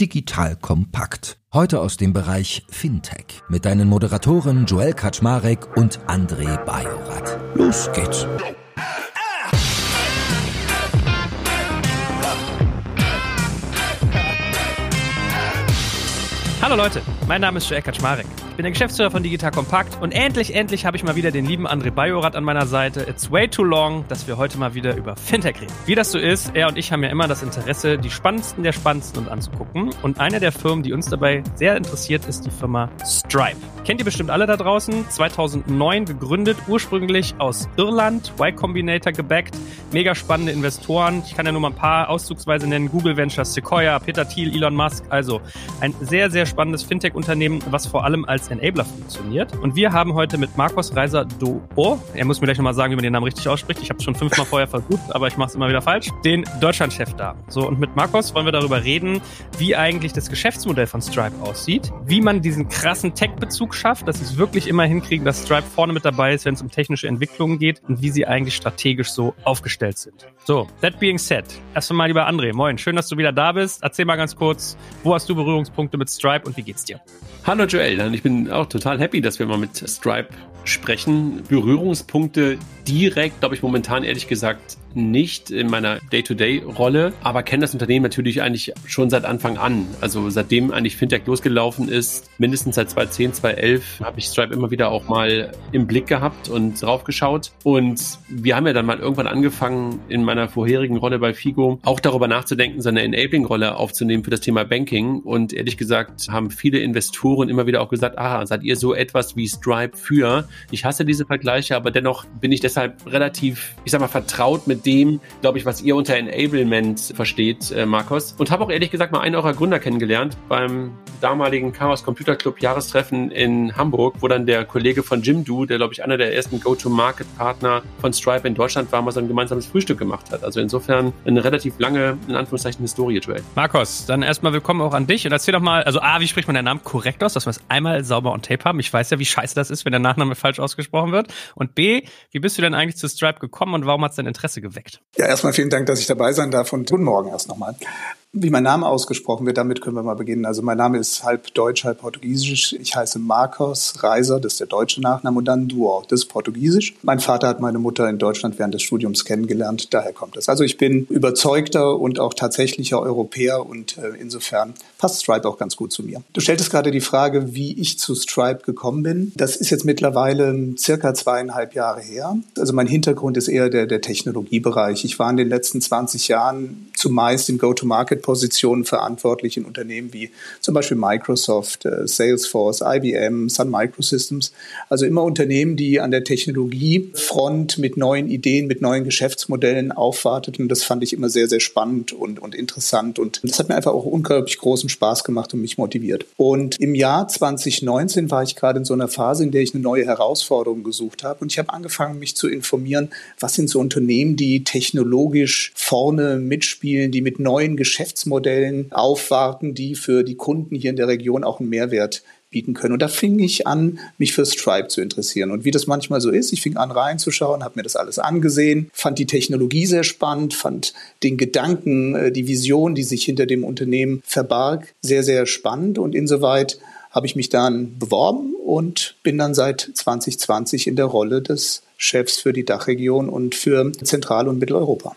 Digital Kompakt. Heute aus dem Bereich Fintech mit deinen Moderatoren Joel Kaczmarek und André Bajorat. Los geht's. Hallo Leute, mein Name ist Joel Kaczmarek bin der Geschäftsführer von Digital Kompakt und endlich, endlich habe ich mal wieder den lieben André Bajorat an meiner Seite. It's way too long, dass wir heute mal wieder über Fintech reden. Wie das so ist, er und ich haben ja immer das Interesse, die spannendsten der spannendsten uns anzugucken. Und eine der Firmen, die uns dabei sehr interessiert, ist die Firma Stripe. Kennt ihr bestimmt alle da draußen. 2009 gegründet, ursprünglich aus Irland, Y Combinator gebackt. Mega spannende Investoren. Ich kann ja nur mal ein paar auszugsweise nennen. Google Ventures, Sequoia, Peter Thiel, Elon Musk. Also ein sehr, sehr spannendes Fintech-Unternehmen, was vor allem als Enabler funktioniert. Und wir haben heute mit Markus Reiser Doo, er muss mir gleich nochmal sagen, wie man den Namen richtig ausspricht. Ich habe es schon fünfmal vorher versucht, aber ich mache es immer wieder falsch. Den Deutschlandchef da. So, und mit Markus wollen wir darüber reden, wie eigentlich das Geschäftsmodell von Stripe aussieht, wie man diesen krassen Tech-Bezug schafft, dass sie es wirklich immer hinkriegen, dass Stripe vorne mit dabei ist, wenn es um technische Entwicklungen geht und wie sie eigentlich strategisch so aufgestellt sind. So, that being said, erst einmal lieber André, moin, schön, dass du wieder da bist. Erzähl mal ganz kurz, wo hast du Berührungspunkte mit Stripe und wie geht's dir? Hallo Joel, ich bin auch total happy, dass wir mal mit Stripe sprechen. Berührungspunkte direkt, glaube ich, momentan ehrlich gesagt nicht in meiner Day-to-Day-Rolle, aber kenne das Unternehmen natürlich eigentlich schon seit Anfang an. Also seitdem eigentlich Fintech losgelaufen ist, mindestens seit 2010, 2011, habe ich Stripe immer wieder auch mal im Blick gehabt und draufgeschaut. Und wir haben ja dann mal irgendwann angefangen, in meiner vorherigen Rolle bei Figo auch darüber nachzudenken, so eine Enabling-Rolle aufzunehmen für das Thema Banking. Und ehrlich gesagt haben viele Investoren immer wieder auch gesagt, ah, seid ihr so etwas wie Stripe für? Ich hasse diese Vergleiche, aber dennoch bin ich deshalb relativ, ich sag mal, vertraut mit dem, glaube ich, was ihr unter Enablement versteht, äh, Markus. Und habe auch ehrlich gesagt mal einen eurer Gründer kennengelernt beim damaligen Chaos Computer Club Jahrestreffen in Hamburg, wo dann der Kollege von Jimdo, der glaube ich einer der ersten Go-to-Market-Partner von Stripe in Deutschland war, mal so ein gemeinsames Frühstück gemacht hat. Also insofern eine relativ lange, in Anführungszeichen, Historie, Joel. Markus, dann erstmal willkommen auch an dich und erzähl doch mal, also A, wie spricht man den Namen korrekt aus, dass wir es einmal sauber on tape haben. Ich weiß ja, wie scheiße das ist, wenn der Nachname falsch ausgesprochen wird. Und B, wie bist du denn eigentlich zu Stripe gekommen und warum hat es dein Interesse geweckt? Ja, erstmal vielen Dank, dass ich dabei sein darf und guten Morgen erst nochmal. Wie mein Name ausgesprochen wird, damit können wir mal beginnen. Also mein Name ist halb deutsch, halb portugiesisch. Ich heiße Marcos Reiser, das ist der deutsche Nachname, und dann Duo, das ist portugiesisch. Mein Vater hat meine Mutter in Deutschland während des Studiums kennengelernt, daher kommt es. Also ich bin überzeugter und auch tatsächlicher Europäer und äh, insofern passt Stripe auch ganz gut zu mir. Du stelltest gerade die Frage, wie ich zu Stripe gekommen bin. Das ist jetzt mittlerweile circa zweieinhalb Jahre her. Also mein Hintergrund ist eher der, der Technologiebereich. Ich war in den letzten 20 Jahren zumeist in Go-to-Market Positionen verantwortlich in Unternehmen wie zum Beispiel Microsoft, äh, Salesforce, IBM, Sun Microsystems. Also immer Unternehmen, die an der Technologiefront mit neuen Ideen, mit neuen Geschäftsmodellen aufwarteten. Das fand ich immer sehr, sehr spannend und, und interessant. Und das hat mir einfach auch unglaublich großen Spaß gemacht und mich motiviert. Und im Jahr 2019 war ich gerade in so einer Phase, in der ich eine neue Herausforderung gesucht habe. Und ich habe angefangen, mich zu informieren, was sind so Unternehmen, die technologisch vorne mitspielen, die mit neuen Geschäftsmodellen Geschäftsmodellen aufwarten, die für die Kunden hier in der Region auch einen Mehrwert bieten können. Und da fing ich an, mich für Stripe zu interessieren. Und wie das manchmal so ist, ich fing an reinzuschauen, habe mir das alles angesehen, fand die Technologie sehr spannend, fand den Gedanken, äh, die Vision, die sich hinter dem Unternehmen verbarg, sehr, sehr spannend. Und insoweit habe ich mich dann beworben und bin dann seit 2020 in der Rolle des Chefs für die Dachregion und für Zentral- und Mitteleuropa.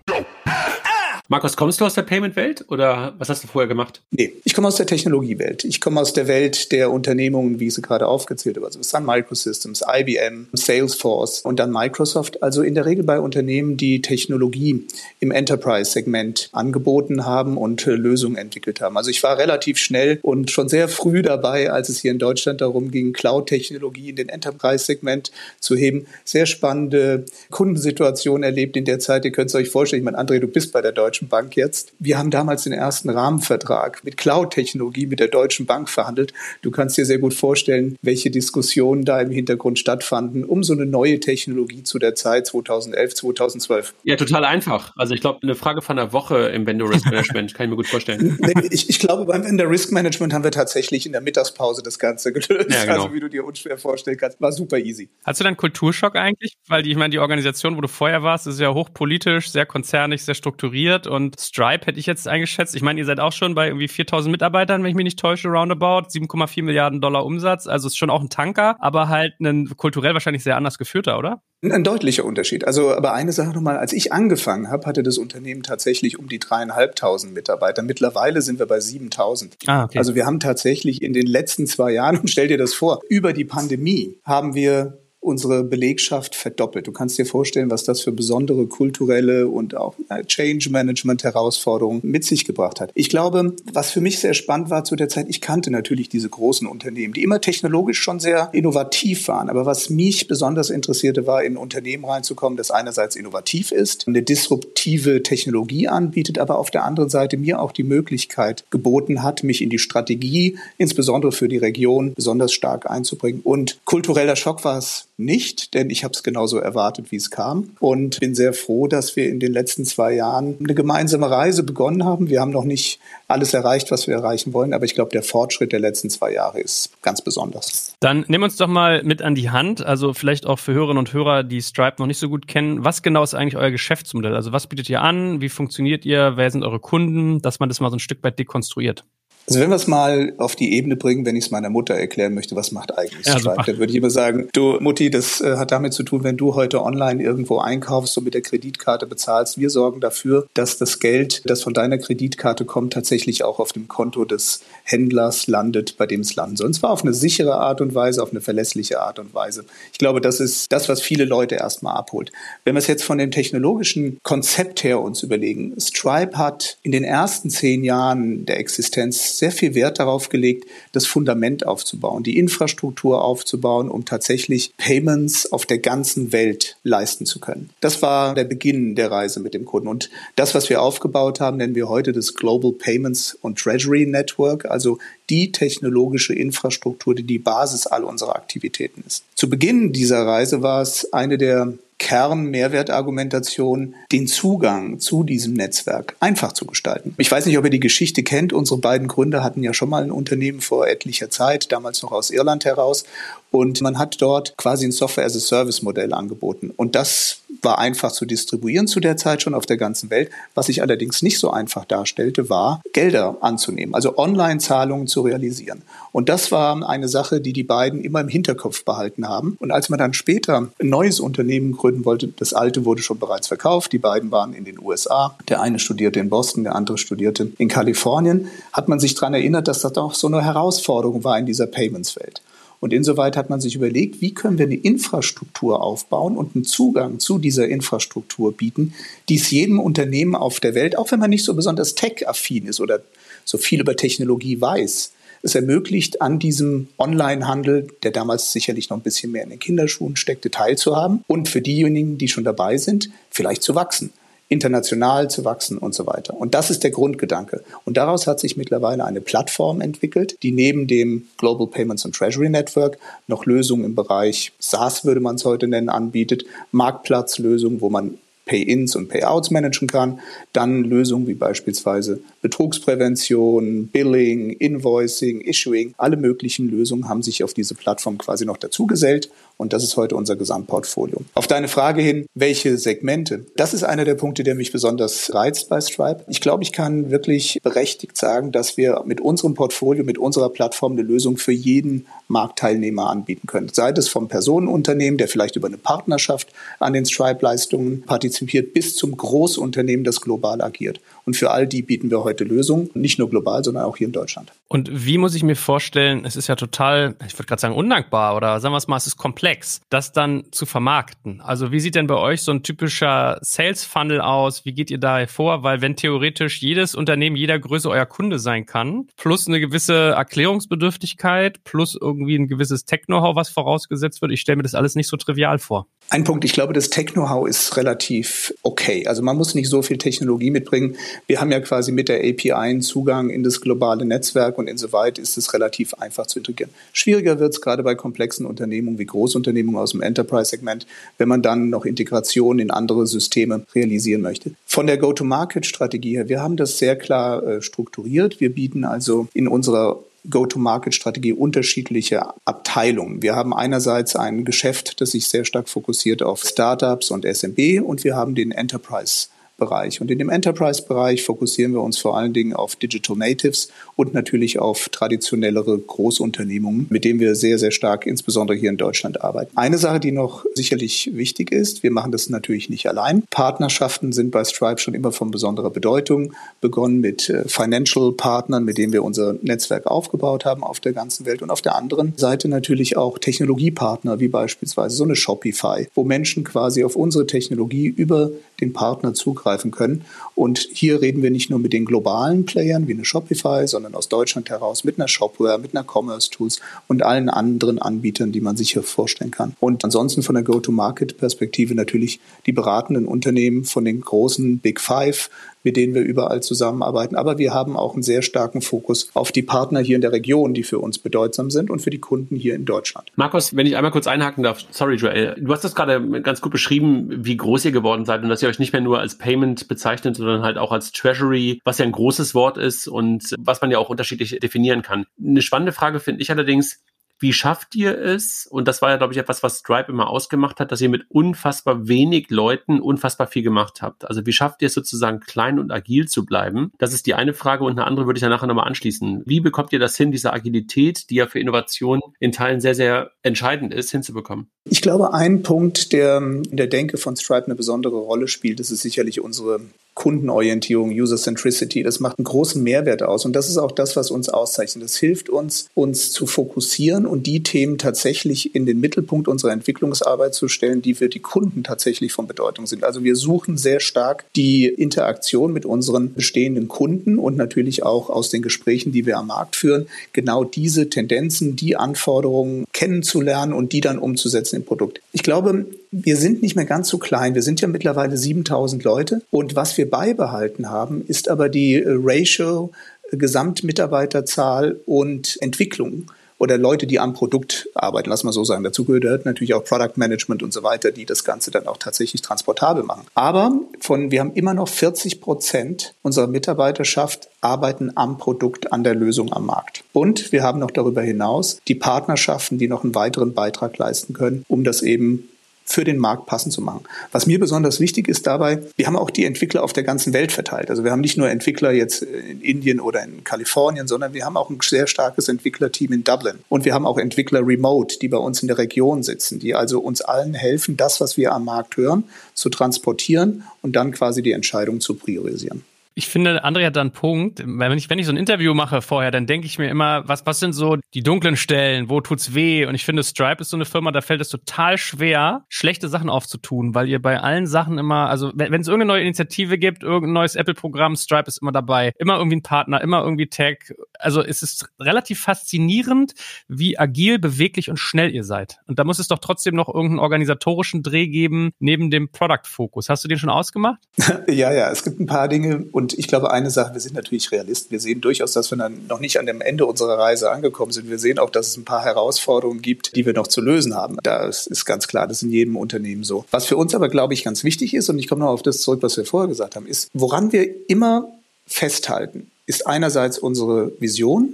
Markus, kommst du aus der Payment-Welt oder was hast du vorher gemacht? Nee, ich komme aus der Technologiewelt. Ich komme aus der Welt der Unternehmungen, wie sie gerade aufgezählt habe. Also Sun Microsystems, IBM, Salesforce und dann Microsoft. Also in der Regel bei Unternehmen, die Technologie im Enterprise-Segment angeboten haben und äh, Lösungen entwickelt haben. Also ich war relativ schnell und schon sehr früh dabei, als es hier in Deutschland darum ging, Cloud-Technologie in den Enterprise-Segment zu heben. Sehr spannende Kundensituationen erlebt in der Zeit. Ihr könnt es euch vorstellen. Ich meine, André, du bist bei der Deutschen Deutschen Bank jetzt. Wir haben damals den ersten Rahmenvertrag mit Cloud-Technologie mit der Deutschen Bank verhandelt. Du kannst dir sehr gut vorstellen, welche Diskussionen da im Hintergrund stattfanden, um so eine neue Technologie zu der Zeit 2011, 2012. Ja, total einfach. Also ich glaube, eine Frage von einer Woche im Vendor Risk Management kann ich mir gut vorstellen. ich, ich glaube, beim Vendor Risk Management haben wir tatsächlich in der Mittagspause das Ganze gelöst. Ja, genau. Also wie du dir unschwer vorstellen kannst, war super easy. Hast du dann Kulturschock eigentlich? Weil die, ich meine, die Organisation, wo du vorher warst, ist ja hochpolitisch, sehr konzernig, sehr strukturiert und Stripe hätte ich jetzt eingeschätzt. Ich meine, ihr seid auch schon bei irgendwie 4000 Mitarbeitern, wenn ich mich nicht täusche, roundabout. 7,4 Milliarden Dollar Umsatz. Also ist schon auch ein Tanker, aber halt ein kulturell wahrscheinlich sehr anders geführter, oder? Ein deutlicher Unterschied. Also, aber eine Sache nochmal, als ich angefangen habe, hatte das Unternehmen tatsächlich um die dreieinhalbtausend Mitarbeiter. Mittlerweile sind wir bei 7000. Ah, okay. Also wir haben tatsächlich in den letzten zwei Jahren, und stell dir das vor, über die Pandemie haben wir unsere Belegschaft verdoppelt. Du kannst dir vorstellen, was das für besondere kulturelle und auch äh, Change Management Herausforderungen mit sich gebracht hat. Ich glaube, was für mich sehr spannend war zu der Zeit, ich kannte natürlich diese großen Unternehmen, die immer technologisch schon sehr innovativ waren. Aber was mich besonders interessierte, war in ein Unternehmen reinzukommen, das einerseits innovativ ist, eine disruptive Technologie anbietet, aber auf der anderen Seite mir auch die Möglichkeit geboten hat, mich in die Strategie, insbesondere für die Region, besonders stark einzubringen. Und kultureller Schock war es nicht, denn ich habe es genauso erwartet, wie es kam. Und bin sehr froh, dass wir in den letzten zwei Jahren eine gemeinsame Reise begonnen haben. Wir haben noch nicht alles erreicht, was wir erreichen wollen, aber ich glaube, der Fortschritt der letzten zwei Jahre ist ganz besonders. Dann nimm uns doch mal mit an die Hand, also vielleicht auch für Hörerinnen und Hörer, die Stripe noch nicht so gut kennen. Was genau ist eigentlich euer Geschäftsmodell? Also was bietet ihr an? Wie funktioniert ihr? Wer sind eure Kunden? Dass man das mal so ein Stück weit dekonstruiert. Also wenn wir es mal auf die Ebene bringen, wenn ich es meiner Mutter erklären möchte, was macht eigentlich ja, Stripe, dann würde ich immer sagen, du Mutti, das äh, hat damit zu tun, wenn du heute online irgendwo einkaufst und mit der Kreditkarte bezahlst, wir sorgen dafür, dass das Geld, das von deiner Kreditkarte kommt, tatsächlich auch auf dem Konto des Händlers landet, bei dem es landen soll. Und zwar auf eine sichere Art und Weise, auf eine verlässliche Art und Weise. Ich glaube, das ist das, was viele Leute erstmal abholt. Wenn wir es jetzt von dem technologischen Konzept her uns überlegen, Stripe hat in den ersten zehn Jahren der Existenz sehr viel Wert darauf gelegt, das Fundament aufzubauen, die Infrastruktur aufzubauen, um tatsächlich Payments auf der ganzen Welt leisten zu können. Das war der Beginn der Reise mit dem Kunden. Und das, was wir aufgebaut haben, nennen wir heute das Global Payments und Treasury Network, also die technologische Infrastruktur, die die Basis all unserer Aktivitäten ist. Zu Beginn dieser Reise war es eine der Kernmehrwertargumentation, den Zugang zu diesem Netzwerk einfach zu gestalten. Ich weiß nicht, ob ihr die Geschichte kennt. Unsere beiden Gründer hatten ja schon mal ein Unternehmen vor etlicher Zeit, damals noch aus Irland heraus. Und man hat dort quasi ein Software-as-a-Service-Modell angeboten. Und das war einfach zu distribuieren zu der Zeit schon auf der ganzen Welt. Was sich allerdings nicht so einfach darstellte, war, Gelder anzunehmen, also Online-Zahlungen zu realisieren. Und das war eine Sache, die die beiden immer im Hinterkopf behalten haben. Und als man dann später ein neues Unternehmen gründen wollte, das alte wurde schon bereits verkauft, die beiden waren in den USA, der eine studierte in Boston, der andere studierte in Kalifornien, hat man sich daran erinnert, dass das auch so eine Herausforderung war in dieser Payments-Welt. Und insoweit hat man sich überlegt, wie können wir eine Infrastruktur aufbauen und einen Zugang zu dieser Infrastruktur bieten, die es jedem Unternehmen auf der Welt, auch wenn man nicht so besonders tech-affin ist oder so viel über Technologie weiß, es ermöglicht, an diesem Online-Handel, der damals sicherlich noch ein bisschen mehr in den Kinderschuhen steckte, teilzuhaben und für diejenigen, die schon dabei sind, vielleicht zu wachsen international zu wachsen und so weiter. Und das ist der Grundgedanke. Und daraus hat sich mittlerweile eine Plattform entwickelt, die neben dem Global Payments and Treasury Network noch Lösungen im Bereich SaaS würde man es heute nennen anbietet, Marktplatzlösungen, wo man Pay-ins und Payouts managen kann. Dann Lösungen wie beispielsweise Betrugsprävention, Billing, Invoicing, Issuing. Alle möglichen Lösungen haben sich auf diese Plattform quasi noch dazugesellt. Und das ist heute unser Gesamtportfolio. Auf deine Frage hin, welche Segmente? Das ist einer der Punkte, der mich besonders reizt bei Stripe. Ich glaube, ich kann wirklich berechtigt sagen, dass wir mit unserem Portfolio, mit unserer Plattform eine Lösung für jeden Marktteilnehmer anbieten können. Sei es vom Personenunternehmen, der vielleicht über eine Partnerschaft an den Stripe-Leistungen partizipiert, bis zum Großunternehmen, das global agiert. Und für all die bieten wir heute Lösungen, nicht nur global, sondern auch hier in Deutschland. Und wie muss ich mir vorstellen, es ist ja total, ich würde gerade sagen, undankbar oder sagen wir es mal, es ist komplex, das dann zu vermarkten. Also wie sieht denn bei euch so ein typischer Sales Funnel aus? Wie geht ihr da vor? Weil wenn theoretisch jedes Unternehmen jeder Größe euer Kunde sein kann, plus eine gewisse Erklärungsbedürftigkeit, plus irgendwie ein gewisses Tech-Know-how, was vorausgesetzt wird, ich stelle mir das alles nicht so trivial vor. Ein Punkt, ich glaube, das Tech-Know-how ist relativ okay. Also man muss nicht so viel Technologie mitbringen. Wir haben ja quasi mit der API einen Zugang in das globale Netzwerk und insoweit ist es relativ einfach zu integrieren. Schwieriger wird es gerade bei komplexen Unternehmungen wie Großunternehmungen aus dem Enterprise-Segment, wenn man dann noch Integration in andere Systeme realisieren möchte. Von der Go-to-Market-Strategie her, wir haben das sehr klar äh, strukturiert. Wir bieten also in unserer Go-to-Market-Strategie unterschiedliche Abteilungen. Wir haben einerseits ein Geschäft, das sich sehr stark fokussiert auf Startups und SMB und wir haben den Enterprise Bereich. Und in dem Enterprise-Bereich fokussieren wir uns vor allen Dingen auf Digital Natives und natürlich auf traditionellere Großunternehmungen, mit denen wir sehr, sehr stark insbesondere hier in Deutschland arbeiten. Eine Sache, die noch sicherlich wichtig ist, wir machen das natürlich nicht allein. Partnerschaften sind bei Stripe schon immer von besonderer Bedeutung, begonnen mit äh, Financial Partnern, mit denen wir unser Netzwerk aufgebaut haben auf der ganzen Welt und auf der anderen Seite natürlich auch Technologiepartner, wie beispielsweise so eine Shopify, wo Menschen quasi auf unsere Technologie über den Partner zugreifen können. Und hier reden wir nicht nur mit den globalen Playern wie eine Shopify, sondern aus Deutschland heraus mit einer Shopware, mit einer Commerce Tools und allen anderen Anbietern, die man sich hier vorstellen kann. Und ansonsten von der Go-to-Market-Perspektive natürlich die beratenden Unternehmen von den großen Big Five mit denen wir überall zusammenarbeiten. Aber wir haben auch einen sehr starken Fokus auf die Partner hier in der Region, die für uns bedeutsam sind und für die Kunden hier in Deutschland. Markus, wenn ich einmal kurz einhaken darf, sorry Joel, du hast das gerade ganz gut beschrieben, wie groß ihr geworden seid und dass ihr euch nicht mehr nur als Payment bezeichnet, sondern halt auch als Treasury, was ja ein großes Wort ist und was man ja auch unterschiedlich definieren kann. Eine spannende Frage finde ich allerdings, wie schafft ihr es? Und das war ja, glaube ich, etwas, was Stripe immer ausgemacht hat, dass ihr mit unfassbar wenig Leuten unfassbar viel gemacht habt. Also wie schafft ihr es sozusagen klein und agil zu bleiben? Das ist die eine Frage und eine andere würde ich dann nachher nochmal anschließen. Wie bekommt ihr das hin, diese Agilität, die ja für Innovation in Teilen sehr, sehr entscheidend ist, hinzubekommen? Ich glaube, ein Punkt, der in der Denke von Stripe eine besondere Rolle spielt, ist sicherlich unsere Kundenorientierung, User Centricity, das macht einen großen Mehrwert aus. Und das ist auch das, was uns auszeichnet. Das hilft uns, uns zu fokussieren und die Themen tatsächlich in den Mittelpunkt unserer Entwicklungsarbeit zu stellen, die für die Kunden tatsächlich von Bedeutung sind. Also wir suchen sehr stark die Interaktion mit unseren bestehenden Kunden und natürlich auch aus den Gesprächen, die wir am Markt führen, genau diese Tendenzen, die Anforderungen kennenzulernen und die dann umzusetzen im Produkt. Ich glaube, wir sind nicht mehr ganz so klein. Wir sind ja mittlerweile 7000 Leute. Und was wir beibehalten haben, ist aber die äh, Ratio äh, Gesamtmitarbeiterzahl und Entwicklung oder Leute, die am Produkt arbeiten, lass mal so sagen. Dazu gehört natürlich auch Product Management und so weiter, die das Ganze dann auch tatsächlich transportabel machen. Aber von, wir haben immer noch 40 Prozent unserer Mitarbeiterschaft arbeiten am Produkt, an der Lösung am Markt. Und wir haben noch darüber hinaus die Partnerschaften, die noch einen weiteren Beitrag leisten können, um das eben für den Markt passend zu machen. Was mir besonders wichtig ist dabei, wir haben auch die Entwickler auf der ganzen Welt verteilt. Also wir haben nicht nur Entwickler jetzt in Indien oder in Kalifornien, sondern wir haben auch ein sehr starkes Entwicklerteam in Dublin. Und wir haben auch Entwickler remote, die bei uns in der Region sitzen, die also uns allen helfen, das, was wir am Markt hören, zu transportieren und dann quasi die Entscheidung zu priorisieren. Ich finde, André hat da einen Punkt. Wenn ich, wenn ich so ein Interview mache vorher, dann denke ich mir immer, was, was sind so die dunklen Stellen? Wo tut's weh? Und ich finde, Stripe ist so eine Firma, da fällt es total schwer, schlechte Sachen aufzutun, weil ihr bei allen Sachen immer, also wenn, wenn es irgendeine neue Initiative gibt, irgendein neues Apple-Programm, Stripe ist immer dabei. Immer irgendwie ein Partner, immer irgendwie Tech. Also es ist relativ faszinierend, wie agil, beweglich und schnell ihr seid. Und da muss es doch trotzdem noch irgendeinen organisatorischen Dreh geben, neben dem Product-Fokus. Hast du den schon ausgemacht? ja, ja, es gibt ein paar Dinge, und ich glaube, eine Sache, wir sind natürlich Realisten. Wir sehen durchaus, dass wir dann noch nicht an dem Ende unserer Reise angekommen sind. Wir sehen auch, dass es ein paar Herausforderungen gibt, die wir noch zu lösen haben. Das ist ganz klar, das ist in jedem Unternehmen so. Was für uns aber, glaube ich, ganz wichtig ist, und ich komme noch auf das zurück, was wir vorher gesagt haben, ist, woran wir immer festhalten, ist einerseits unsere Vision,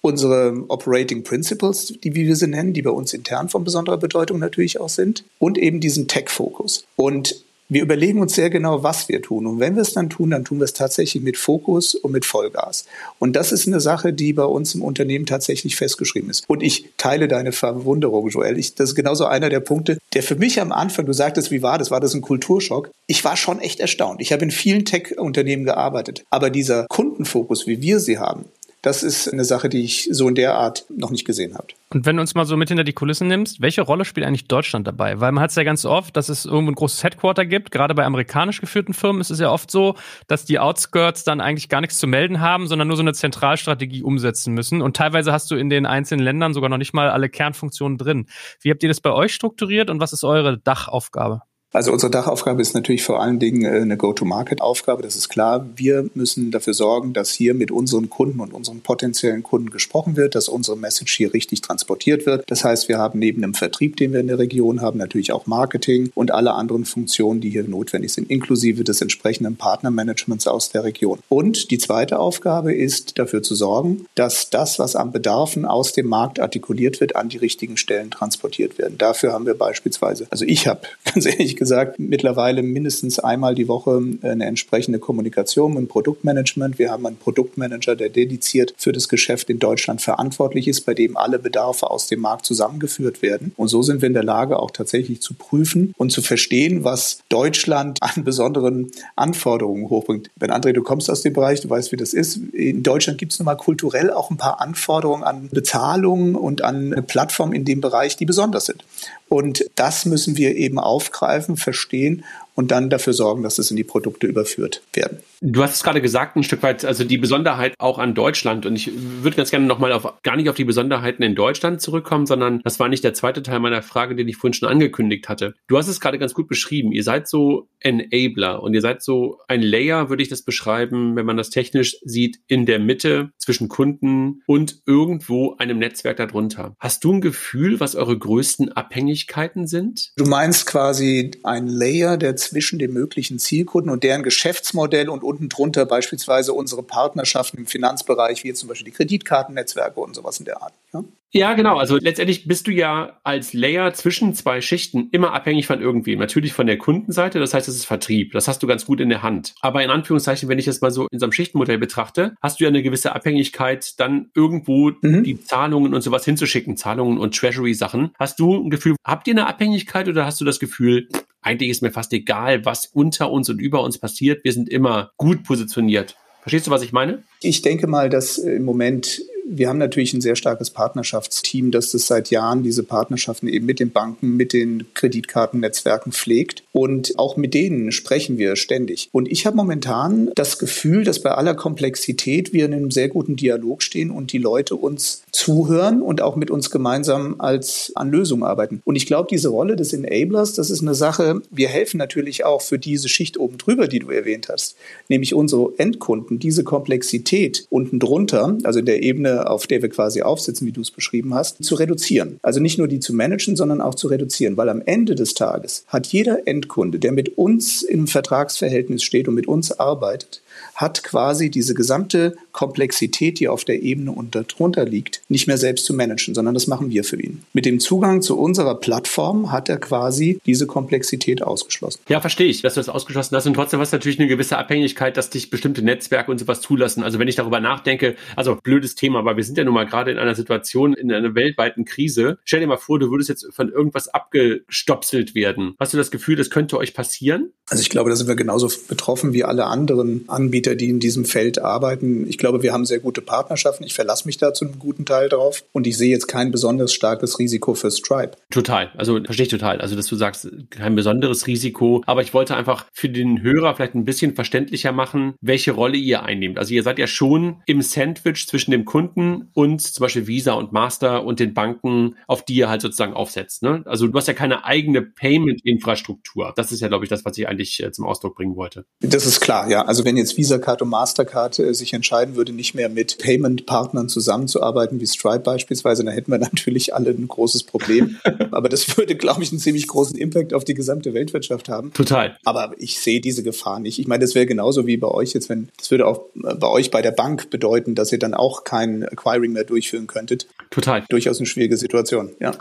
unsere Operating Principles, die wie wir sie nennen, die bei uns intern von besonderer Bedeutung natürlich auch sind, und eben diesen Tech-Fokus. Und wir überlegen uns sehr genau, was wir tun. Und wenn wir es dann tun, dann tun wir es tatsächlich mit Fokus und mit Vollgas. Und das ist eine Sache, die bei uns im Unternehmen tatsächlich festgeschrieben ist. Und ich teile deine Verwunderung, Joel. Ich, das ist genauso einer der Punkte, der für mich am Anfang, du sagtest, wie war das? War das ein Kulturschock? Ich war schon echt erstaunt. Ich habe in vielen Tech-Unternehmen gearbeitet. Aber dieser Kundenfokus, wie wir sie haben, das ist eine Sache, die ich so in der Art noch nicht gesehen habe. Und wenn du uns mal so mit hinter die Kulissen nimmst, welche Rolle spielt eigentlich Deutschland dabei? Weil man hat es ja ganz oft, dass es irgendwo ein großes Headquarter gibt. Gerade bei amerikanisch geführten Firmen ist es ja oft so, dass die Outskirts dann eigentlich gar nichts zu melden haben, sondern nur so eine Zentralstrategie umsetzen müssen. Und teilweise hast du in den einzelnen Ländern sogar noch nicht mal alle Kernfunktionen drin. Wie habt ihr das bei euch strukturiert und was ist eure Dachaufgabe? Also unsere Dachaufgabe ist natürlich vor allen Dingen äh, eine Go-to-Market-Aufgabe. Das ist klar. Wir müssen dafür sorgen, dass hier mit unseren Kunden und unseren potenziellen Kunden gesprochen wird, dass unsere Message hier richtig transportiert wird. Das heißt, wir haben neben dem Vertrieb, den wir in der Region haben, natürlich auch Marketing und alle anderen Funktionen, die hier notwendig sind, inklusive des entsprechenden Partnermanagements aus der Region. Und die zweite Aufgabe ist, dafür zu sorgen, dass das, was an Bedarfen aus dem Markt artikuliert wird, an die richtigen Stellen transportiert werden. Dafür haben wir beispielsweise, also ich habe ganz ehrlich gesagt, gesagt, mittlerweile mindestens einmal die Woche eine entsprechende Kommunikation dem Produktmanagement. Wir haben einen Produktmanager, der dediziert für das Geschäft in Deutschland verantwortlich ist, bei dem alle Bedarfe aus dem Markt zusammengeführt werden. Und so sind wir in der Lage, auch tatsächlich zu prüfen und zu verstehen, was Deutschland an besonderen Anforderungen hochbringt. Wenn André, du kommst aus dem Bereich, du weißt, wie das ist. In Deutschland gibt es nun mal kulturell auch ein paar Anforderungen an Bezahlung und an eine Plattform in dem Bereich, die besonders sind. Und das müssen wir eben aufgreifen, verstehen und dann dafür sorgen, dass es in die Produkte überführt werden. Du hast es gerade gesagt, ein Stück weit, also die Besonderheit auch an Deutschland. Und ich würde ganz gerne nochmal auf, gar nicht auf die Besonderheiten in Deutschland zurückkommen, sondern das war nicht der zweite Teil meiner Frage, den ich vorhin schon angekündigt hatte. Du hast es gerade ganz gut beschrieben. Ihr seid so Enabler und ihr seid so ein Layer, würde ich das beschreiben, wenn man das technisch sieht, in der Mitte zwischen Kunden und irgendwo einem Netzwerk darunter. Hast du ein Gefühl, was eure größten Abhängigkeiten sind? Du meinst quasi ein Layer, der zwischen dem möglichen Zielkunden und deren Geschäftsmodell und unten drunter beispielsweise unsere Partnerschaften im Finanzbereich, wie zum Beispiel die Kreditkartennetzwerke und sowas in der Art. Ja? Ja, genau. Also letztendlich bist du ja als Layer zwischen zwei Schichten immer abhängig von irgendwem. Natürlich von der Kundenseite, das heißt, es ist Vertrieb. Das hast du ganz gut in der Hand. Aber in Anführungszeichen, wenn ich das mal so in so einem Schichtenmodell betrachte, hast du ja eine gewisse Abhängigkeit, dann irgendwo mhm. die Zahlungen und sowas hinzuschicken, Zahlungen und Treasury-Sachen. Hast du ein Gefühl, habt ihr eine Abhängigkeit oder hast du das Gefühl, eigentlich ist mir fast egal, was unter uns und über uns passiert. Wir sind immer gut positioniert. Verstehst du, was ich meine? Ich denke mal, dass im Moment wir haben natürlich ein sehr starkes Partnerschaftsteam, das das seit Jahren diese Partnerschaften eben mit den Banken, mit den Kreditkartennetzwerken pflegt. Und auch mit denen sprechen wir ständig. Und ich habe momentan das Gefühl, dass bei aller Komplexität wir in einem sehr guten Dialog stehen und die Leute uns zuhören und auch mit uns gemeinsam als an Lösungen arbeiten. Und ich glaube, diese Rolle des Enablers, das ist eine Sache, wir helfen natürlich auch für diese Schicht oben drüber, die du erwähnt hast, nämlich unsere Endkunden, diese Komplexität unten drunter, also in der Ebene auf der wir quasi aufsitzen, wie du es beschrieben hast, zu reduzieren. Also nicht nur die zu managen, sondern auch zu reduzieren, weil am Ende des Tages hat jeder Endkunde, der mit uns im Vertragsverhältnis steht und mit uns arbeitet, hat quasi diese gesamte Komplexität, die auf der Ebene und darunter liegt, nicht mehr selbst zu managen, sondern das machen wir für ihn. Mit dem Zugang zu unserer Plattform hat er quasi diese Komplexität ausgeschlossen. Ja, verstehe ich, dass du das ausgeschlossen hast. Und trotzdem hast du natürlich eine gewisse Abhängigkeit, dass dich bestimmte Netzwerke und sowas zulassen. Also wenn ich darüber nachdenke, also blödes Thema, aber wir sind ja nun mal gerade in einer Situation, in einer weltweiten Krise. Stell dir mal vor, du würdest jetzt von irgendwas abgestopselt werden. Hast du das Gefühl, das könnte euch passieren? Also ich glaube, da sind wir genauso betroffen wie alle anderen Anbieter, die in diesem Feld arbeiten. Ich glaube, wir haben sehr gute Partnerschaften. Ich verlasse mich da zu einem guten Teil drauf. Und ich sehe jetzt kein besonders starkes Risiko für Stripe. Total. Also verstehe ich total. Also, dass du sagst, kein besonderes Risiko. Aber ich wollte einfach für den Hörer vielleicht ein bisschen verständlicher machen, welche Rolle ihr einnehmt. Also ihr seid ja schon im Sandwich zwischen dem Kunden und zum Beispiel Visa und Master und den Banken, auf die ihr halt sozusagen aufsetzt. Ne? Also du hast ja keine eigene Payment-Infrastruktur. Das ist ja, glaube ich, das, was ich eigentlich äh, zum Ausdruck bringen wollte. Das ist klar, ja. Also wenn jetzt Visa Card und Mastercard äh, sich entscheiden würde, nicht mehr mit Payment-Partnern zusammenzuarbeiten, wie Stripe beispielsweise, dann hätten wir natürlich alle ein großes Problem. Aber das würde, glaube ich, einen ziemlich großen Impact auf die gesamte Weltwirtschaft haben. Total. Aber ich sehe diese Gefahr nicht. Ich meine, das wäre genauso wie bei euch jetzt, wenn, das würde auch äh, bei euch bei der Bank bedeuten, dass ihr dann auch kein Acquiring mehr durchführen könntet. Total. Durchaus eine schwierige Situation, ja.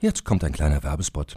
Jetzt kommt ein kleiner Werbespot.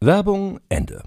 Werbung Ende.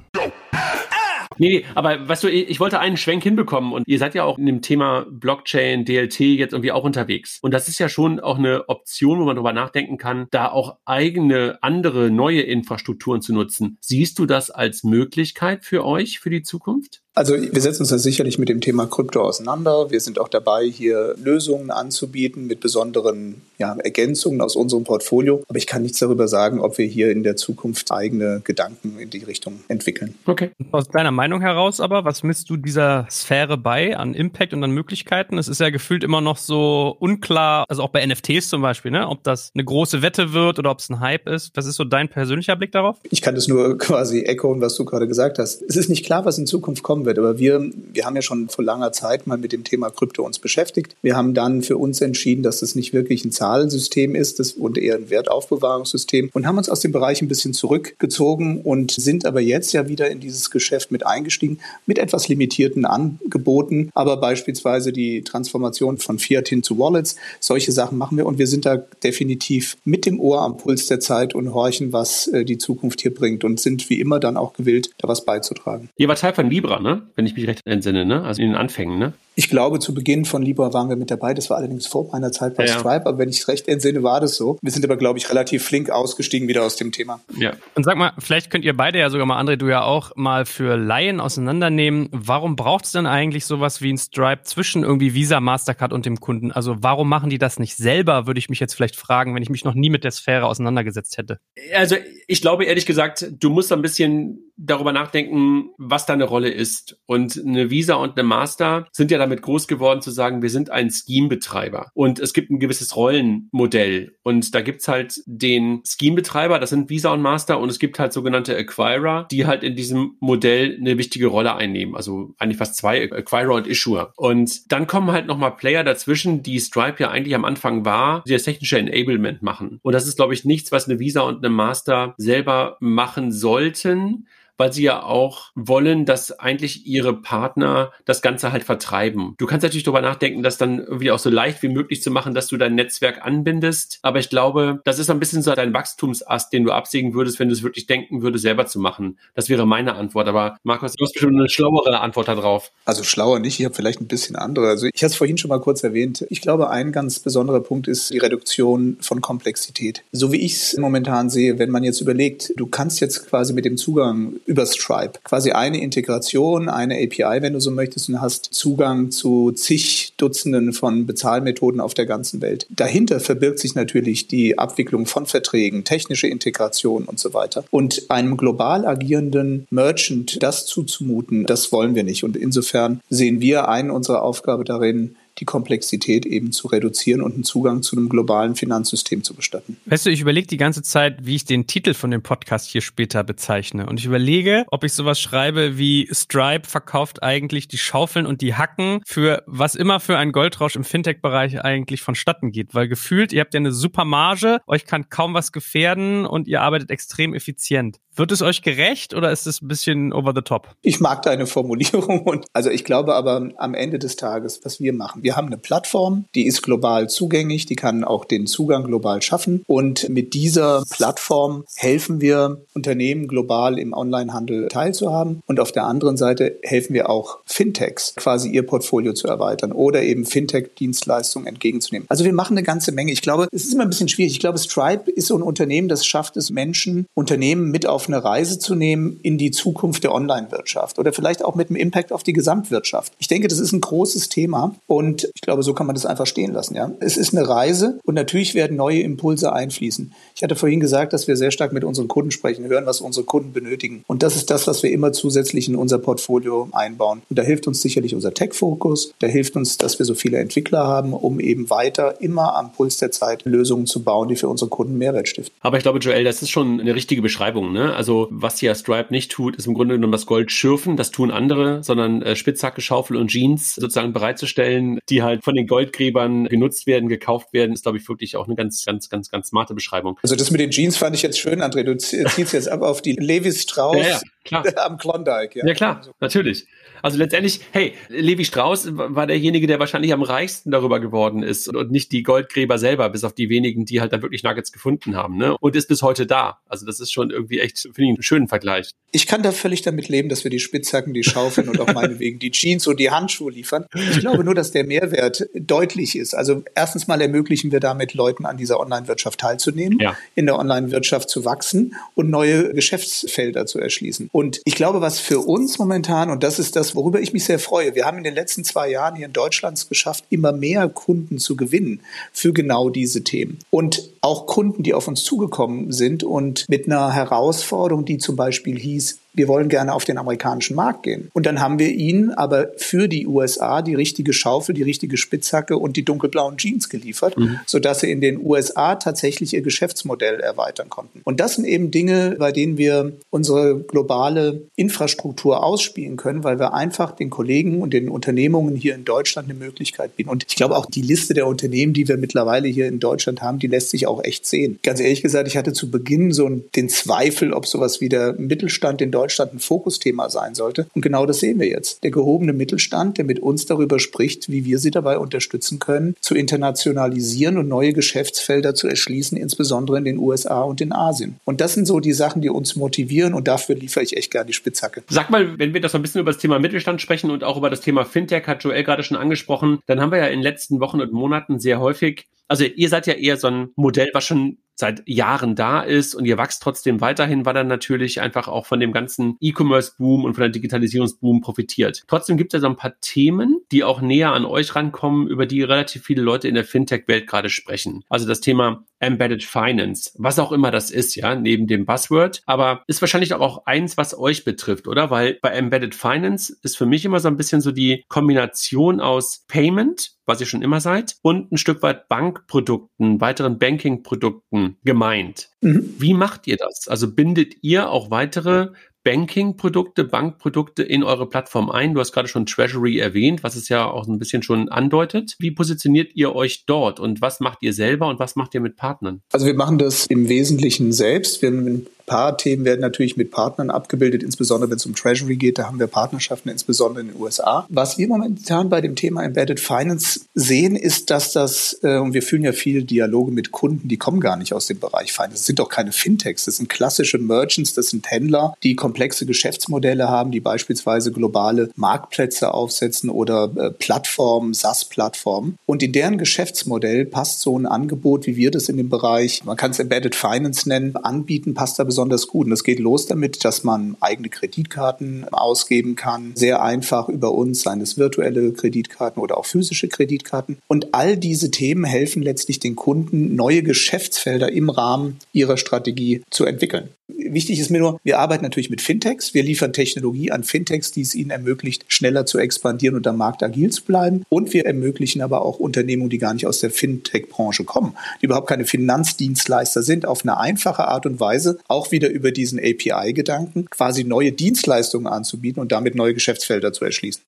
Nee, aber weißt du, ich wollte einen Schwenk hinbekommen und ihr seid ja auch in dem Thema Blockchain, DLT jetzt irgendwie auch unterwegs. Und das ist ja schon auch eine Option, wo man drüber nachdenken kann, da auch eigene, andere, neue Infrastrukturen zu nutzen. Siehst du das als Möglichkeit für euch für die Zukunft? Also wir setzen uns da sicherlich mit dem Thema Krypto auseinander. Wir sind auch dabei, hier Lösungen anzubieten mit besonderen ja, Ergänzungen aus unserem Portfolio. Aber ich kann nichts darüber sagen, ob wir hier in der Zukunft eigene Gedanken in die Richtung entwickeln. Okay. Aus deiner Meinung heraus aber, was misst du dieser Sphäre bei an Impact und an Möglichkeiten? Es ist ja gefühlt immer noch so unklar, also auch bei NFTs zum Beispiel, ne? ob das eine große Wette wird oder ob es ein Hype ist. Was ist so dein persönlicher Blick darauf? Ich kann das nur quasi echoen, was du gerade gesagt hast. Es ist nicht klar, was in Zukunft kommt kommen wird. Aber wir, wir haben ja schon vor langer Zeit mal mit dem Thema Krypto uns beschäftigt. Wir haben dann für uns entschieden, dass das nicht wirklich ein Zahlensystem ist das, und eher ein Wertaufbewahrungssystem und haben uns aus dem Bereich ein bisschen zurückgezogen und sind aber jetzt ja wieder in dieses Geschäft mit eingestiegen, mit etwas limitierten Angeboten, aber beispielsweise die Transformation von Fiat hin zu Wallets, solche Sachen machen wir und wir sind da definitiv mit dem Ohr am Puls der Zeit und horchen, was äh, die Zukunft hier bringt und sind wie immer dann auch gewillt, da was beizutragen. Ihr war Teil von Libra, ne? Wenn ich mich recht entsinne, ne? Also in den Anfängen, ne? Ich glaube, zu Beginn von Libra waren wir mit dabei. Das war allerdings vor meiner Zeit bei ja, Stripe. Aber wenn ich es recht entsinne, war das so. Wir sind aber, glaube ich, relativ flink ausgestiegen wieder aus dem Thema. Ja. Und sag mal, vielleicht könnt ihr beide ja sogar mal, André, du ja auch mal für Laien auseinandernehmen. Warum braucht es denn eigentlich sowas wie ein Stripe zwischen irgendwie Visa, Mastercard und dem Kunden? Also warum machen die das nicht selber, würde ich mich jetzt vielleicht fragen, wenn ich mich noch nie mit der Sphäre auseinandergesetzt hätte. Also ich glaube ehrlich gesagt, du musst ein bisschen darüber nachdenken, was deine Rolle ist. Und eine Visa und eine Master sind ja damit groß geworden zu sagen, wir sind ein Scheme-Betreiber. Und es gibt ein gewisses Rollenmodell. Und da gibt's halt den Scheme-Betreiber, das sind Visa und Master. Und es gibt halt sogenannte Acquirer, die halt in diesem Modell eine wichtige Rolle einnehmen. Also eigentlich fast zwei, Acquirer und Issuer. Und dann kommen halt nochmal Player dazwischen, die Stripe ja eigentlich am Anfang war, die das technische Enablement machen. Und das ist, glaube ich, nichts, was eine Visa und eine Master selber machen sollten weil sie ja auch wollen, dass eigentlich ihre Partner das Ganze halt vertreiben. Du kannst natürlich darüber nachdenken, das dann irgendwie auch so leicht wie möglich zu machen, dass du dein Netzwerk anbindest. Aber ich glaube, das ist ein bisschen so dein Wachstumsast, den du absägen würdest, wenn du es wirklich denken würdest, selber zu machen. Das wäre meine Antwort. Aber Markus, du hast bestimmt eine schlauere Antwort darauf. Also schlauer nicht, ich habe vielleicht ein bisschen andere. Also ich hatte es vorhin schon mal kurz erwähnt. Ich glaube, ein ganz besonderer Punkt ist die Reduktion von Komplexität. So wie ich es momentan sehe, wenn man jetzt überlegt, du kannst jetzt quasi mit dem Zugang über Stripe. Quasi eine Integration, eine API, wenn du so möchtest, und hast Zugang zu zig Dutzenden von Bezahlmethoden auf der ganzen Welt. Dahinter verbirgt sich natürlich die Abwicklung von Verträgen, technische Integration und so weiter. Und einem global agierenden Merchant das zuzumuten, das wollen wir nicht. Und insofern sehen wir einen unserer Aufgabe darin, die Komplexität eben zu reduzieren und einen Zugang zu einem globalen Finanzsystem zu bestatten. Weißt du, ich überlege die ganze Zeit, wie ich den Titel von dem Podcast hier später bezeichne. Und ich überlege, ob ich sowas schreibe wie Stripe verkauft eigentlich die Schaufeln und die Hacken für was immer für ein Goldrausch im Fintech-Bereich eigentlich vonstatten geht. Weil gefühlt, ihr habt ja eine super Marge, euch kann kaum was gefährden und ihr arbeitet extrem effizient. Wird es euch gerecht oder ist es ein bisschen over the top? Ich mag deine Formulierung und also ich glaube aber am Ende des Tages, was wir machen, wir haben eine Plattform, die ist global zugänglich, die kann auch den Zugang global schaffen und mit dieser Plattform helfen wir Unternehmen global im Onlinehandel teilzuhaben und auf der anderen Seite helfen wir auch Fintechs quasi ihr Portfolio zu erweitern oder eben Fintech-Dienstleistungen entgegenzunehmen. Also wir machen eine ganze Menge. Ich glaube, es ist immer ein bisschen schwierig. Ich glaube, Stripe ist so ein Unternehmen, das schafft es Menschen, Unternehmen mit auf eine Reise zu nehmen in die Zukunft der Online-Wirtschaft oder vielleicht auch mit einem Impact auf die Gesamtwirtschaft. Ich denke, das ist ein großes Thema und ich glaube, so kann man das einfach stehen lassen. Ja, es ist eine Reise und natürlich werden neue Impulse einfließen. Ich hatte vorhin gesagt, dass wir sehr stark mit unseren Kunden sprechen, hören, was unsere Kunden benötigen und das ist das, was wir immer zusätzlich in unser Portfolio einbauen. Und da hilft uns sicherlich unser Tech-Fokus, da hilft uns, dass wir so viele Entwickler haben, um eben weiter immer am Puls der Zeit Lösungen zu bauen, die für unsere Kunden Mehrwert stiften. Aber ich glaube, Joel, das ist schon eine richtige Beschreibung. Ne? Also was hier Stripe nicht tut, ist im Grunde genommen das Gold schürfen. Das tun andere, sondern äh, Spitzhacke, Schaufel und Jeans sozusagen bereitzustellen, die halt von den Goldgräbern genutzt werden, gekauft werden, ist, glaube ich, wirklich auch eine ganz, ganz, ganz, ganz smarte Beschreibung. Also das mit den Jeans fand ich jetzt schön, André. Du ziehst jetzt ab auf die Levi Strauss ja, ja, klar. am Klondike. Ja, ja klar, natürlich. Also letztendlich, hey, Levi Strauss war derjenige, der wahrscheinlich am reichsten darüber geworden ist und nicht die Goldgräber selber, bis auf die wenigen, die halt dann wirklich Nuggets gefunden haben, ne? Und ist bis heute da. Also das ist schon irgendwie echt, finde ich, einen schönen Vergleich. Ich kann da völlig damit leben, dass wir die Spitzhacken, die Schaufeln und auch meinetwegen die Jeans und die Handschuhe liefern. Ich glaube nur, dass der Mehrwert deutlich ist. Also erstens mal ermöglichen wir damit Leuten an dieser Online-Wirtschaft teilzunehmen, ja. in der Online-Wirtschaft zu wachsen und neue Geschäftsfelder zu erschließen. Und ich glaube, was für uns momentan, und das ist das, worüber ich mich sehr freue. Wir haben in den letzten zwei Jahren hier in Deutschland es geschafft, immer mehr Kunden zu gewinnen für genau diese Themen. Und auch Kunden, die auf uns zugekommen sind und mit einer Herausforderung, die zum Beispiel hieß, wir wollen gerne auf den amerikanischen Markt gehen. Und dann haben wir ihnen aber für die USA die richtige Schaufel, die richtige Spitzhacke und die dunkelblauen Jeans geliefert, mhm. sodass sie in den USA tatsächlich ihr Geschäftsmodell erweitern konnten. Und das sind eben Dinge, bei denen wir unsere globale Infrastruktur ausspielen können, weil wir einfach den Kollegen und den Unternehmungen hier in Deutschland eine Möglichkeit bieten. Und ich glaube auch die Liste der Unternehmen, die wir mittlerweile hier in Deutschland haben, die lässt sich auch echt sehen. Ganz ehrlich gesagt, ich hatte zu Beginn so den Zweifel, ob sowas wie der Mittelstand in Deutschland Deutschland ein Fokusthema sein sollte. Und genau das sehen wir jetzt. Der gehobene Mittelstand, der mit uns darüber spricht, wie wir sie dabei unterstützen können, zu internationalisieren und neue Geschäftsfelder zu erschließen, insbesondere in den USA und in Asien. Und das sind so die Sachen, die uns motivieren und dafür liefere ich echt gerne die Spitzhacke. Sag mal, wenn wir das ein bisschen über das Thema Mittelstand sprechen und auch über das Thema Fintech, hat Joel gerade schon angesprochen, dann haben wir ja in den letzten Wochen und Monaten sehr häufig also ihr seid ja eher so ein Modell, was schon seit Jahren da ist und ihr wächst trotzdem weiterhin, weil er natürlich einfach auch von dem ganzen E-Commerce-Boom und von der Digitalisierungsboom profitiert. Trotzdem gibt es ja so ein paar Themen, die auch näher an euch rankommen, über die relativ viele Leute in der Fintech-Welt gerade sprechen. Also das Thema Embedded Finance, was auch immer das ist, ja, neben dem Buzzword, aber ist wahrscheinlich auch eins, was euch betrifft, oder? Weil bei Embedded Finance ist für mich immer so ein bisschen so die Kombination aus Payment, was ihr schon immer seid, und ein Stück weit Bankprodukten, weiteren Banking-Produkten gemeint. Mhm. Wie macht ihr das? Also bindet ihr auch weitere Banking-Produkte, Bankprodukte in eure Plattform ein? Du hast gerade schon Treasury erwähnt, was es ja auch ein bisschen schon andeutet. Wie positioniert ihr euch dort und was macht ihr selber und was macht ihr mit Partnern? Also wir machen das im Wesentlichen selbst. Wir haben paar Themen werden natürlich mit Partnern abgebildet, insbesondere wenn es um Treasury geht. Da haben wir Partnerschaften, insbesondere in den USA. Was wir momentan bei dem Thema Embedded Finance sehen, ist, dass das, äh, und wir führen ja viele Dialoge mit Kunden, die kommen gar nicht aus dem Bereich Finance. Das sind doch keine Fintechs, das sind klassische Merchants, das sind Händler, die komplexe Geschäftsmodelle haben, die beispielsweise globale Marktplätze aufsetzen oder äh, Plattformen, SaaS-Plattformen. Und in deren Geschäftsmodell passt so ein Angebot, wie wir das in dem Bereich, man kann es Embedded Finance nennen, anbieten, passt da besonders besonders gut. Und es geht los damit, dass man eigene Kreditkarten ausgeben kann, sehr einfach über uns, seien es virtuelle Kreditkarten oder auch physische Kreditkarten. Und all diese Themen helfen letztlich den Kunden, neue Geschäftsfelder im Rahmen ihrer Strategie zu entwickeln. Wichtig ist mir nur, wir arbeiten natürlich mit Fintechs. Wir liefern Technologie an Fintechs, die es ihnen ermöglicht, schneller zu expandieren und am Markt agil zu bleiben. Und wir ermöglichen aber auch Unternehmungen, die gar nicht aus der Fintech-Branche kommen, die überhaupt keine Finanzdienstleister sind, auf eine einfache Art und Weise auch wieder über diesen API-Gedanken quasi neue Dienstleistungen anzubieten und damit neue Geschäftsfelder zu erschließen.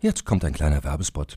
Jetzt kommt ein kleiner Werbespot.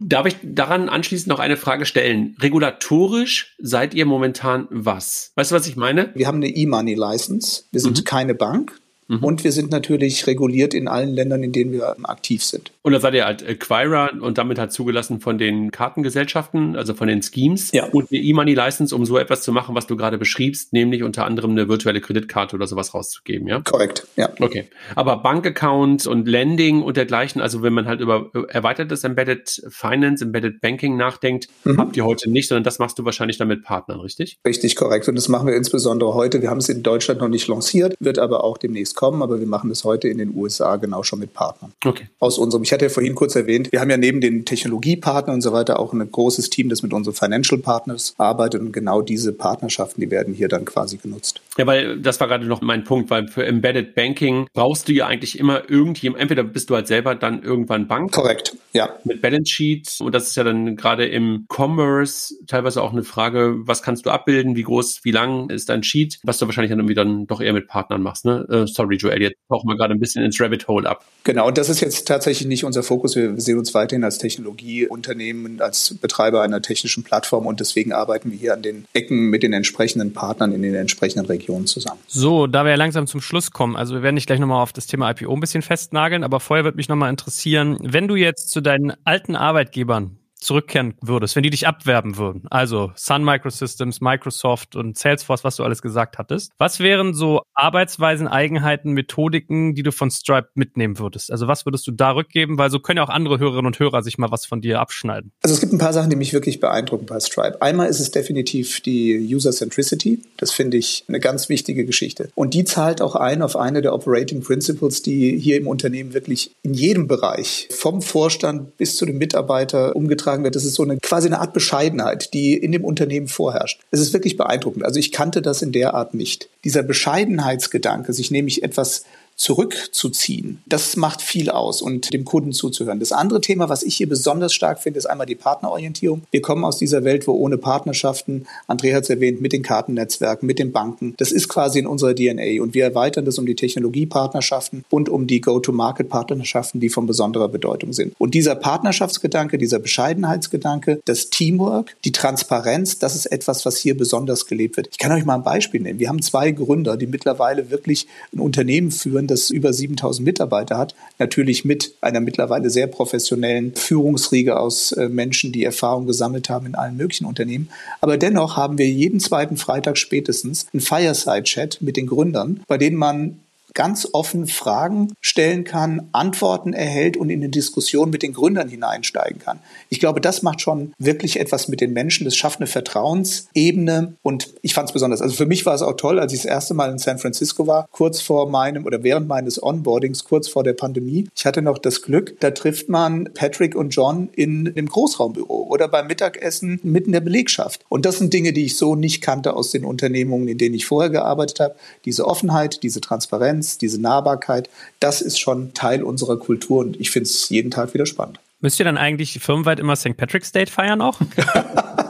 Darf ich daran anschließend noch eine Frage stellen? Regulatorisch seid ihr momentan was? Weißt du, was ich meine? Wir haben eine E-Money-License. Wir sind mhm. keine Bank. Mhm. Und wir sind natürlich reguliert in allen Ländern, in denen wir aktiv sind. Und da seid ihr halt Acquirer und damit halt zugelassen von den Kartengesellschaften, also von den Schemes. Ja. Und eine E-Money-License, um so etwas zu machen, was du gerade beschriebst, nämlich unter anderem eine virtuelle Kreditkarte oder sowas rauszugeben, ja? Korrekt, ja. Okay. Aber Bankaccount und Lending und dergleichen, also wenn man halt über erweitertes Embedded Finance, Embedded Banking nachdenkt, mhm. habt ihr heute nicht, sondern das machst du wahrscheinlich dann mit Partnern, richtig? Richtig, korrekt. Und das machen wir insbesondere heute. Wir haben es in Deutschland noch nicht lanciert, wird aber auch demnächst kommen, aber wir machen das heute in den USA genau schon mit Partnern. Okay. Aus unserem, ich hatte ja vorhin kurz erwähnt, wir haben ja neben den Technologiepartnern und so weiter auch ein großes Team, das mit unseren Financial Partners arbeitet und genau diese Partnerschaften, die werden hier dann quasi genutzt. Ja, weil das war gerade noch mein Punkt, weil für Embedded Banking brauchst du ja eigentlich immer irgendjemand, entweder bist du halt selber dann irgendwann Bank. Korrekt, ja. Mit Balance Sheets und das ist ja dann gerade im Commerce teilweise auch eine Frage, was kannst du abbilden, wie groß, wie lang ist dein Sheet, was du wahrscheinlich dann irgendwie dann doch eher mit Partnern machst, ne? Uh, sorry, Joel, jetzt tauchen wir gerade ein bisschen ins Rabbit Hole ab. Genau, und das ist jetzt tatsächlich nicht unser Fokus. Wir sehen uns weiterhin als Technologieunternehmen, als Betreiber einer technischen Plattform und deswegen arbeiten wir hier an den Ecken mit den entsprechenden Partnern in den entsprechenden Regionen zusammen. So, da wir ja langsam zum Schluss kommen, also wir werden dich gleich nochmal auf das Thema IPO ein bisschen festnageln, aber vorher würde mich nochmal interessieren, wenn du jetzt zu deinen alten Arbeitgebern zurückkehren würdest, wenn die dich abwerben würden, also Sun Microsystems, Microsoft und Salesforce, was du alles gesagt hattest, was wären so Arbeitsweisen, Eigenheiten, Methodiken, die du von Stripe mitnehmen würdest? Also was würdest du da rückgeben? Weil so können ja auch andere Hörerinnen und Hörer sich mal was von dir abschneiden. Also es gibt ein paar Sachen, die mich wirklich beeindrucken bei Stripe. Einmal ist es definitiv die User Centricity. Das finde ich eine ganz wichtige Geschichte. Und die zahlt auch ein auf eine der Operating Principles, die hier im Unternehmen wirklich in jedem Bereich, vom Vorstand bis zu dem Mitarbeiter umgetragen vorgetragen wird. Das ist so eine quasi eine Art Bescheidenheit, die in dem Unternehmen vorherrscht. Es ist wirklich beeindruckend. Also ich kannte das in der Art nicht. Dieser Bescheidenheitsgedanke, sich nämlich etwas zurückzuziehen. Das macht viel aus und dem Kunden zuzuhören. Das andere Thema, was ich hier besonders stark finde, ist einmal die Partnerorientierung. Wir kommen aus dieser Welt, wo ohne Partnerschaften, André hat es erwähnt, mit den Kartennetzwerken, mit den Banken, das ist quasi in unserer DNA und wir erweitern das um die Technologiepartnerschaften und um die Go-to-Market-Partnerschaften, die von besonderer Bedeutung sind. Und dieser Partnerschaftsgedanke, dieser Bescheidenheitsgedanke, das Teamwork, die Transparenz, das ist etwas, was hier besonders gelebt wird. Ich kann euch mal ein Beispiel nennen. Wir haben zwei Gründer, die mittlerweile wirklich ein Unternehmen führen, das über 7000 Mitarbeiter hat, natürlich mit einer mittlerweile sehr professionellen Führungsriege aus äh, Menschen, die Erfahrung gesammelt haben in allen möglichen Unternehmen. Aber dennoch haben wir jeden zweiten Freitag spätestens einen Fireside-Chat mit den Gründern, bei denen man ganz offen Fragen stellen kann, Antworten erhält und in eine Diskussion mit den Gründern hineinsteigen kann. Ich glaube, das macht schon wirklich etwas mit den Menschen. Das schafft eine Vertrauensebene und ich fand es besonders. Also für mich war es auch toll, als ich das erste Mal in San Francisco war, kurz vor meinem oder während meines Onboardings, kurz vor der Pandemie. Ich hatte noch das Glück, da trifft man Patrick und John in dem Großraumbüro oder beim Mittagessen mitten der Belegschaft. Und das sind Dinge, die ich so nicht kannte aus den Unternehmungen, in denen ich vorher gearbeitet habe. Diese Offenheit, diese Transparenz, diese Nahbarkeit, das ist schon Teil unserer Kultur und ich finde es jeden Tag wieder spannend. Müsst ihr dann eigentlich firmenweit immer St. Patrick's Day feiern auch?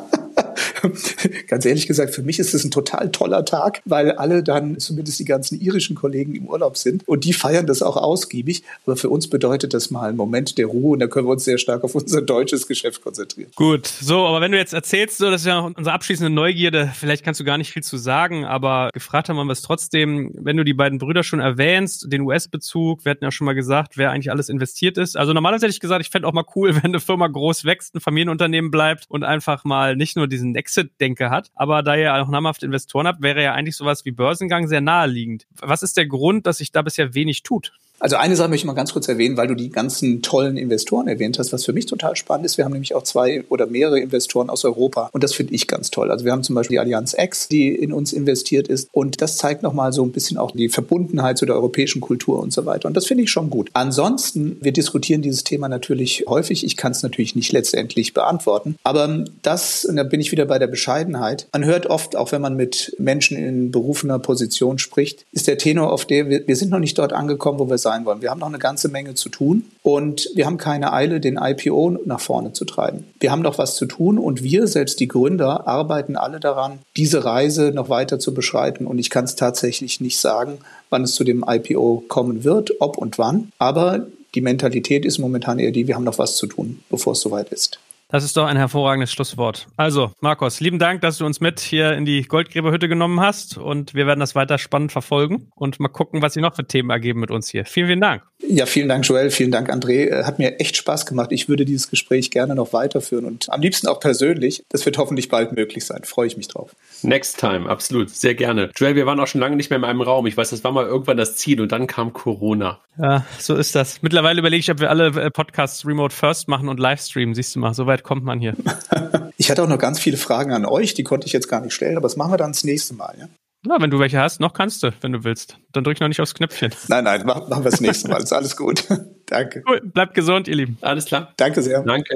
ganz ehrlich gesagt, für mich ist es ein total toller Tag, weil alle dann, zumindest die ganzen irischen Kollegen im Urlaub sind und die feiern das auch ausgiebig. Aber für uns bedeutet das mal einen Moment der Ruhe und da können wir uns sehr stark auf unser deutsches Geschäft konzentrieren. Gut, so, aber wenn du jetzt erzählst, so, das ist ja unsere abschließende Neugierde, vielleicht kannst du gar nicht viel zu sagen, aber gefragt haben wir es trotzdem, wenn du die beiden Brüder schon erwähnst, den US-Bezug, wir hatten ja schon mal gesagt, wer eigentlich alles investiert ist. Also normalerweise hätte ich gesagt, ich fände auch mal cool, wenn eine Firma groß wächst, ein Familienunternehmen bleibt und einfach mal nicht nur diesen Exit-Denke hat, aber da ihr auch namhafte Investoren habt, wäre ja eigentlich sowas wie Börsengang sehr naheliegend. Was ist der Grund, dass sich da bisher wenig tut? Also eine Sache möchte ich mal ganz kurz erwähnen, weil du die ganzen tollen Investoren erwähnt hast, was für mich total spannend ist. Wir haben nämlich auch zwei oder mehrere Investoren aus Europa und das finde ich ganz toll. Also wir haben zum Beispiel die Allianz X, die in uns investiert ist und das zeigt nochmal so ein bisschen auch die Verbundenheit zu der europäischen Kultur und so weiter und das finde ich schon gut. Ansonsten, wir diskutieren dieses Thema natürlich häufig. Ich kann es natürlich nicht letztendlich beantworten, aber das, und da bin ich wieder bei der Bescheidenheit, man hört oft, auch wenn man mit Menschen in berufener Position spricht, ist der Tenor auf der, wir, wir sind noch nicht dort angekommen, wo wir sein wollen. Wir haben noch eine ganze Menge zu tun und wir haben keine Eile, den IPO nach vorne zu treiben. Wir haben noch was zu tun und wir, selbst die Gründer, arbeiten alle daran, diese Reise noch weiter zu beschreiten. Und ich kann es tatsächlich nicht sagen, wann es zu dem IPO kommen wird, ob und wann. Aber die Mentalität ist momentan eher die, wir haben noch was zu tun, bevor es soweit ist. Das ist doch ein hervorragendes Schlusswort. Also, Markus, lieben Dank, dass du uns mit hier in die Goldgräberhütte genommen hast und wir werden das weiter spannend verfolgen und mal gucken, was sie noch für Themen ergeben mit uns hier. Vielen, vielen Dank. Ja, vielen Dank, Joel. Vielen Dank, André. Äh, hat mir echt Spaß gemacht. Ich würde dieses Gespräch gerne noch weiterführen und am liebsten auch persönlich. Das wird hoffentlich bald möglich sein. Freue ich mich drauf. Next time, absolut. Sehr gerne. Joel, wir waren auch schon lange nicht mehr in einem Raum. Ich weiß, das war mal irgendwann das Ziel und dann kam Corona. Ja, so ist das. Mittlerweile überlege ich, ob wir alle äh, Podcasts remote first machen und Livestreamen. Siehst du mal, so weit kommt man hier. ich hatte auch noch ganz viele Fragen an euch, die konnte ich jetzt gar nicht stellen, aber das machen wir dann das nächste Mal, ja? Na, wenn du welche hast, noch kannst du, wenn du willst. Dann drück noch nicht aufs Knöpfchen. Nein, nein, machen, machen wir das nächste Mal. Ist alles gut. Danke. Cool, bleibt gesund, ihr Lieben. Alles klar. Danke sehr. Danke.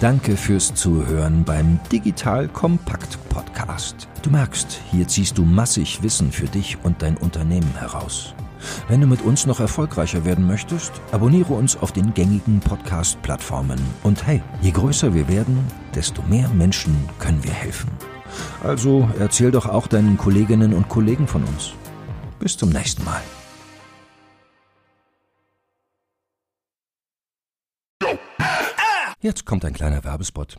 Danke fürs Zuhören beim Digital Kompakt Podcast. Du merkst, hier ziehst du massig Wissen für dich und dein Unternehmen heraus. Wenn du mit uns noch erfolgreicher werden möchtest, abonniere uns auf den gängigen Podcast-Plattformen. Und hey, je größer wir werden, desto mehr Menschen können wir helfen. Also erzähl doch auch deinen Kolleginnen und Kollegen von uns. Bis zum nächsten Mal. Jetzt kommt ein kleiner Werbespot.